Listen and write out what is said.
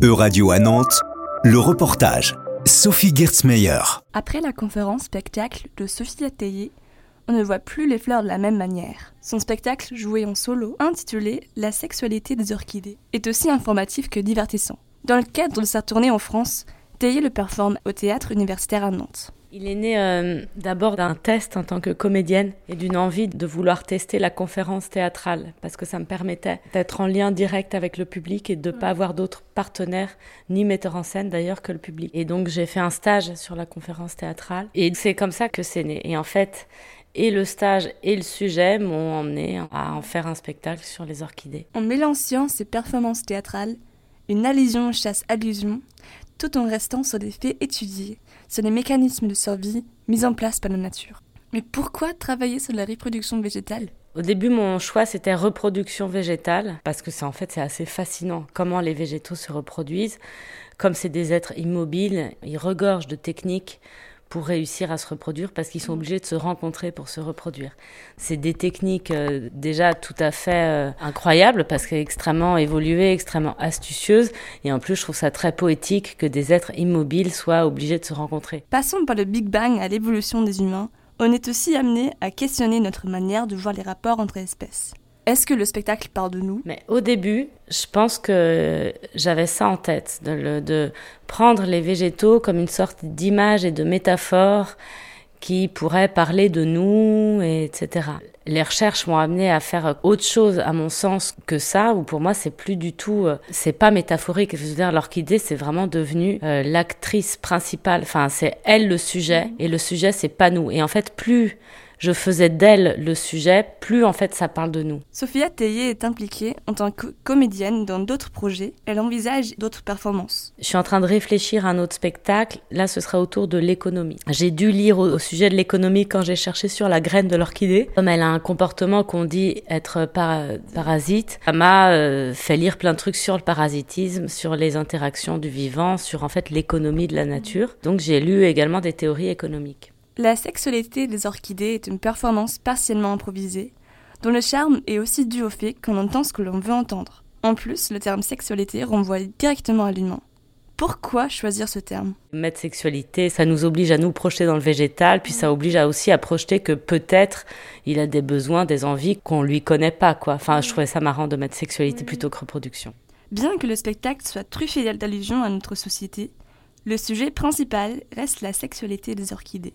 E-Radio à Nantes, le reportage. Sophie Gertzmeyer. Après la conférence spectacle de Sophie Atteillé, on ne voit plus les fleurs de la même manière. Son spectacle, joué en solo, intitulé La sexualité des orchidées, est aussi informatif que divertissant. Dans le cadre de sa tournée en France, Théier le performe au théâtre universitaire à Nantes. Il est né euh, d'abord d'un test en tant que comédienne et d'une envie de vouloir tester la conférence théâtrale parce que ça me permettait d'être en lien direct avec le public et de ne pas avoir d'autres partenaires ni metteurs en scène d'ailleurs que le public. Et donc j'ai fait un stage sur la conférence théâtrale et c'est comme ça que c'est né. Et en fait, et le stage et le sujet m'ont emmené à en faire un spectacle sur les orchidées. En mêlant science et performance théâtrale, une allusion chasse allusion, tout en restant sur des faits étudiés, sur les mécanismes de survie mis en place par la nature. Mais pourquoi travailler sur la reproduction végétale? Au début, mon choix c'était reproduction végétale parce que c'est en fait c'est assez fascinant comment les végétaux se reproduisent. Comme c'est des êtres immobiles, ils regorgent de techniques pour réussir à se reproduire parce qu'ils sont mm. obligés de se rencontrer pour se reproduire. C'est des techniques euh, déjà tout à fait euh, incroyables parce qu'elles extrêmement évoluées, extrêmement astucieuses et en plus je trouve ça très poétique que des êtres immobiles soient obligés de se rencontrer. Passons par le Big Bang à l'évolution des humains, on est aussi amené à questionner notre manière de voir les rapports entre espèces. Est-ce que le spectacle parle de nous? Mais au début, je pense que j'avais ça en tête, de, de, prendre les végétaux comme une sorte d'image et de métaphore qui pourrait parler de nous, etc. Les recherches m'ont amené à faire autre chose, à mon sens, que ça, où pour moi, c'est plus du tout, euh, c'est pas métaphorique. Je veux dire, l'orchidée, c'est vraiment devenu euh, l'actrice principale. Enfin, c'est elle le sujet, et le sujet, c'est pas nous. Et en fait, plus je faisais d'elle le sujet, plus en fait ça parle de nous. Sophia Théier est impliquée en tant que comédienne dans d'autres projets. Elle envisage d'autres performances. Je suis en train de réfléchir à un autre spectacle. Là, ce sera autour de l'économie. J'ai dû lire au, sujet de l'économie quand j'ai cherché sur la graine de l'orchidée. Comme elle a un comportement qu'on dit être parasite, ça m'a euh, fait lire plein de trucs sur le parasitisme, sur les interactions du vivant, sur en fait l'économie de la nature. Donc j'ai lu également des théories économiques. La sexualité des orchidées est une performance partiellement improvisée, dont le charme est aussi dû au fait qu'on entend ce que l'on veut entendre. En plus, le terme sexualité renvoie directement à l'humain. Pourquoi choisir ce terme? Mettre sexualité, ça nous oblige à nous projeter dans le végétal, puis ça oblige aussi à projeter que peut-être il a des besoins, des envies qu'on lui connaît pas, quoi. Enfin, je trouvais ça marrant de mettre sexualité plutôt que reproduction. Bien que le spectacle soit truffé d'allusions à notre société, le sujet principal reste la sexualité des orchidées.